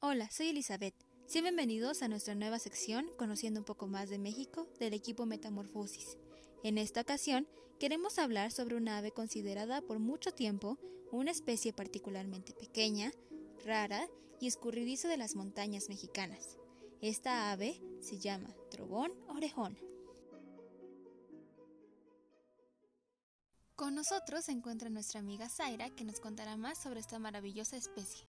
Hola, soy Elizabeth. Sean bienvenidos a nuestra nueva sección Conociendo un poco más de México del equipo Metamorfosis. En esta ocasión queremos hablar sobre una ave considerada por mucho tiempo una especie particularmente pequeña, rara y escurridiza de las montañas mexicanas. Esta ave se llama trogón orejón. Con nosotros se encuentra nuestra amiga Zaira que nos contará más sobre esta maravillosa especie.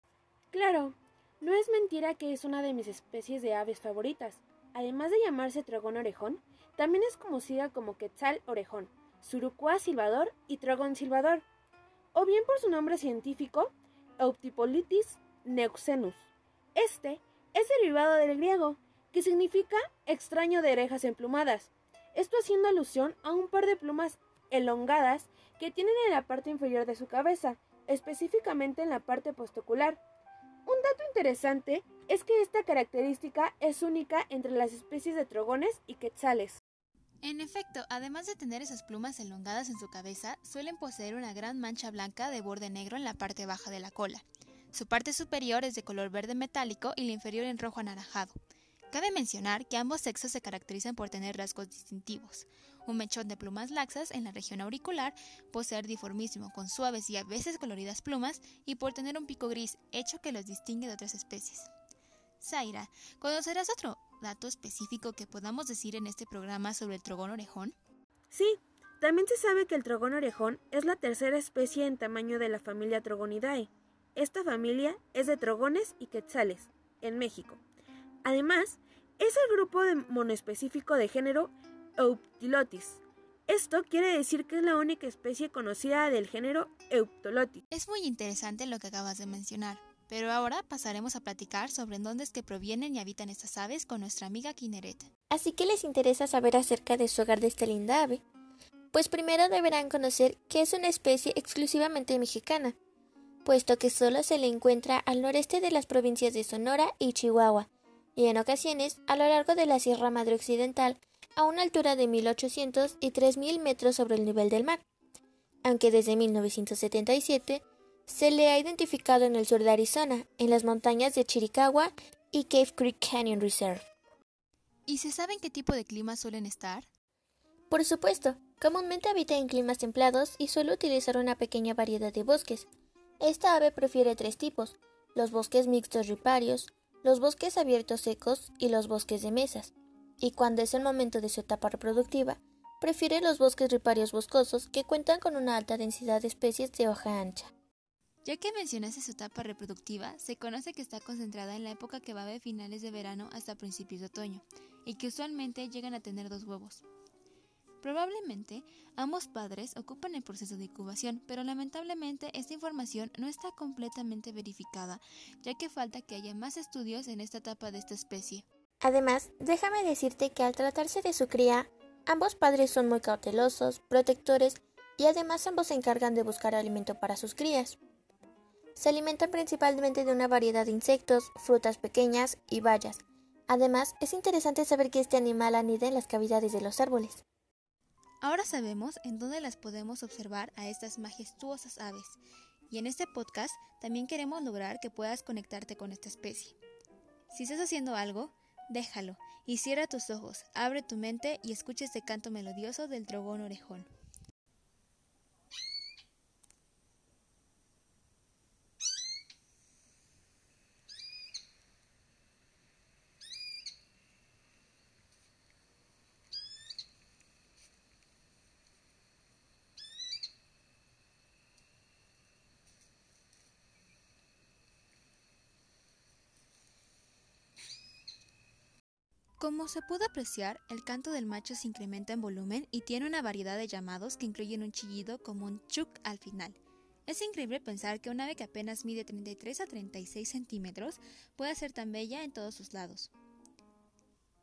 Claro, no es mentira que es una de mis especies de aves favoritas. Además de llamarse trogón orejón, también es conocida como quetzal orejón, surucua silvador y trogón silvador, o bien por su nombre científico, Euptipolitis neuxenus. Este es derivado del griego, que significa extraño de orejas emplumadas, esto haciendo alusión a un par de plumas elongadas que tienen en la parte inferior de su cabeza, específicamente en la parte postocular. Un dato interesante es que esta característica es única entre las especies de trogones y quetzales. En efecto, además de tener esas plumas elongadas en su cabeza, suelen poseer una gran mancha blanca de borde negro en la parte baja de la cola. Su parte superior es de color verde metálico y la inferior en rojo anaranjado. Cabe mencionar que ambos sexos se caracterizan por tener rasgos distintivos. Un mechón de plumas laxas en la región auricular, poseer diformismo con suaves y a veces coloridas plumas y por tener un pico gris, hecho que los distingue de otras especies. Zaira, ¿conocerás otro dato específico que podamos decir en este programa sobre el trogón orejón? Sí, también se sabe que el trogón orejón es la tercera especie en tamaño de la familia Trogonidae. Esta familia es de trogones y quetzales, en México. Además, es el grupo de monoespecífico de género Euptilotis. Esto quiere decir que es la única especie conocida del género Euptolotis. Es muy interesante lo que acabas de mencionar, pero ahora pasaremos a platicar sobre en dónde es que provienen y habitan estas aves con nuestra amiga Kineret. Así que les interesa saber acerca de su hogar de esta linda ave. Pues primero deberán conocer que es una especie exclusivamente mexicana, puesto que solo se le encuentra al noreste de las provincias de Sonora y Chihuahua, y en ocasiones a lo largo de la Sierra Madre Occidental a una altura de 1800 y 3000 metros sobre el nivel del mar, aunque desde 1977 se le ha identificado en el sur de Arizona, en las montañas de Chiricahua y Cave Creek Canyon Reserve. ¿Y se sabe en qué tipo de clima suelen estar? Por supuesto, comúnmente habita en climas templados y suele utilizar una pequeña variedad de bosques. Esta ave prefiere tres tipos, los bosques mixtos riparios, los bosques abiertos secos y los bosques de mesas, y cuando es el momento de su etapa reproductiva, prefiere los bosques riparios boscosos que cuentan con una alta densidad de especies de hoja ancha. Ya que mencionaste su etapa reproductiva, se conoce que está concentrada en la época que va de finales de verano hasta principios de otoño, y que usualmente llegan a tener dos huevos. Probablemente ambos padres ocupan el proceso de incubación, pero lamentablemente esta información no está completamente verificada, ya que falta que haya más estudios en esta etapa de esta especie. Además, déjame decirte que al tratarse de su cría, ambos padres son muy cautelosos, protectores y además ambos se encargan de buscar alimento para sus crías. Se alimentan principalmente de una variedad de insectos, frutas pequeñas y bayas. Además, es interesante saber que este animal anida en las cavidades de los árboles. Ahora sabemos en dónde las podemos observar a estas majestuosas aves, y en este podcast también queremos lograr que puedas conectarte con esta especie. Si estás haciendo algo, déjalo y cierra tus ojos, abre tu mente y escucha este canto melodioso del dragón orejón. Como se pudo apreciar, el canto del macho se incrementa en volumen y tiene una variedad de llamados que incluyen un chillido como un chuk al final. Es increíble pensar que un ave que apenas mide 33 a 36 centímetros pueda ser tan bella en todos sus lados.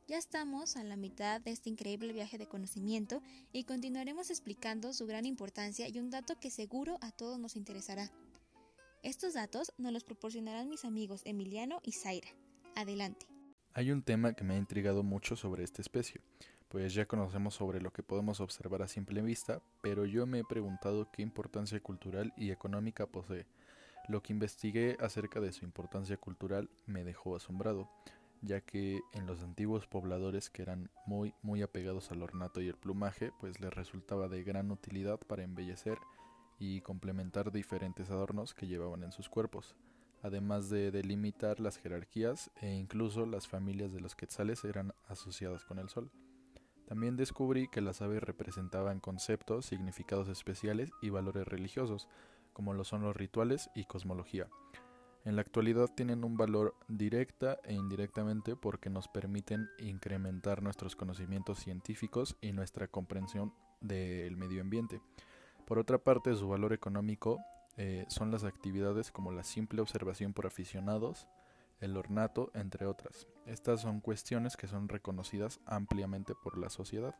Ya estamos a la mitad de este increíble viaje de conocimiento y continuaremos explicando su gran importancia y un dato que seguro a todos nos interesará. Estos datos nos los proporcionarán mis amigos Emiliano y Zaira. Adelante. Hay un tema que me ha intrigado mucho sobre esta especie, pues ya conocemos sobre lo que podemos observar a simple vista, pero yo me he preguntado qué importancia cultural y económica posee. Lo que investigué acerca de su importancia cultural me dejó asombrado, ya que en los antiguos pobladores que eran muy muy apegados al ornato y el plumaje, pues les resultaba de gran utilidad para embellecer y complementar diferentes adornos que llevaban en sus cuerpos, además de delimitar las jerarquías e incluso las familias de los quetzales eran asociadas con el sol. También descubrí que las aves representaban conceptos, significados especiales y valores religiosos, como lo son los rituales y cosmología. En la actualidad tienen un valor directa e indirectamente porque nos permiten incrementar nuestros conocimientos científicos y nuestra comprensión del medio ambiente. Por otra parte, su valor económico eh, son las actividades como la simple observación por aficionados, el ornato, entre otras. Estas son cuestiones que son reconocidas ampliamente por la sociedad.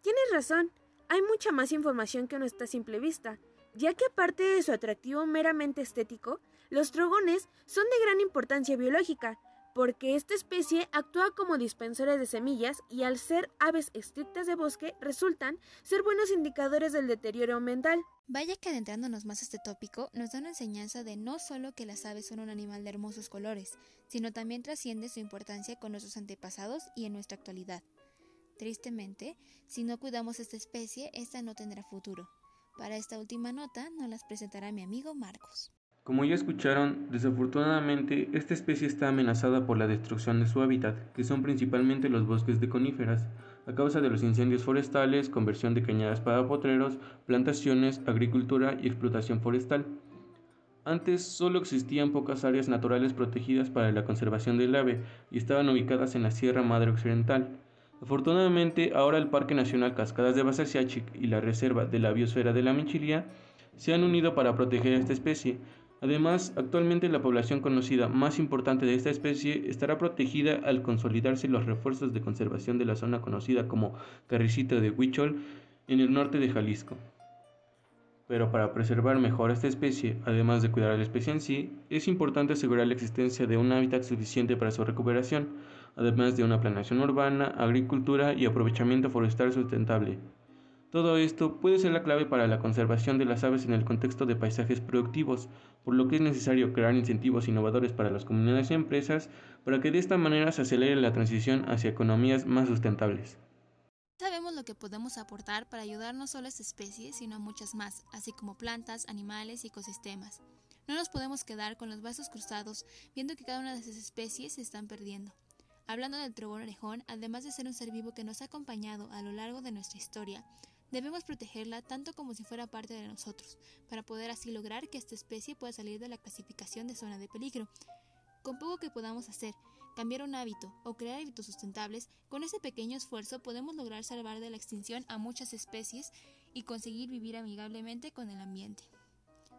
Tienes razón, hay mucha más información que nuestra simple vista ya que aparte de su atractivo meramente estético, los trogones son de gran importancia biológica, porque esta especie actúa como dispensores de semillas y al ser aves estrictas de bosque resultan ser buenos indicadores del deterioro ambiental. Vaya que adentrándonos más a este tópico, nos da una enseñanza de no solo que las aves son un animal de hermosos colores, sino también trasciende su importancia con nuestros antepasados y en nuestra actualidad. Tristemente, si no cuidamos esta especie, esta no tendrá futuro. Para esta última nota nos las presentará mi amigo Marcos. Como ya escucharon, desafortunadamente esta especie está amenazada por la destrucción de su hábitat, que son principalmente los bosques de coníferas, a causa de los incendios forestales, conversión de cañadas para potreros, plantaciones, agricultura y explotación forestal. Antes solo existían pocas áreas naturales protegidas para la conservación del ave y estaban ubicadas en la Sierra Madre Occidental. Afortunadamente, ahora el Parque Nacional Cascadas de Basasiachik y la Reserva de la Biosfera de la Minchilía se han unido para proteger a esta especie. Además, actualmente la población conocida más importante de esta especie estará protegida al consolidarse los refuerzos de conservación de la zona conocida como Carricito de Huichol en el norte de Jalisco. Pero para preservar mejor esta especie, además de cuidar a la especie en sí, es importante asegurar la existencia de un hábitat suficiente para su recuperación, además de una planeación urbana, agricultura y aprovechamiento forestal sustentable. Todo esto puede ser la clave para la conservación de las aves en el contexto de paisajes productivos, por lo que es necesario crear incentivos innovadores para las comunidades y empresas para que de esta manera se acelere la transición hacia economías más sustentables. Sabemos lo que podemos aportar para ayudar no solo a esta especie, sino a muchas más, así como plantas, animales y ecosistemas. No nos podemos quedar con los brazos cruzados viendo que cada una de esas especies se están perdiendo. Hablando del trogón orejón, además de ser un ser vivo que nos ha acompañado a lo largo de nuestra historia, debemos protegerla tanto como si fuera parte de nosotros, para poder así lograr que esta especie pueda salir de la clasificación de zona de peligro. Con poco que podamos hacer, cambiar un hábito o crear hábitos sustentables, con ese pequeño esfuerzo podemos lograr salvar de la extinción a muchas especies y conseguir vivir amigablemente con el ambiente.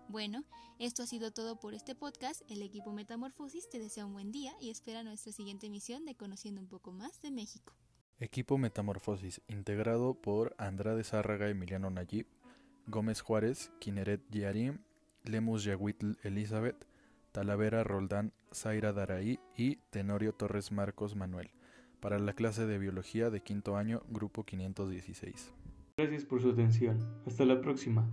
Bueno, esto ha sido todo por este podcast. El equipo Metamorfosis te desea un buen día y espera nuestra siguiente emisión de Conociendo un poco más de México. Equipo Metamorfosis, integrado por Andrade Zárraga, Emiliano Nayib, Gómez Juárez, Kineret Yarim, Lemus Yahuitl Elizabeth, Talavera Roldán Zaira Daraí y Tenorio Torres Marcos Manuel, para la clase de Biología de quinto año, grupo 516. Gracias por su atención. Hasta la próxima.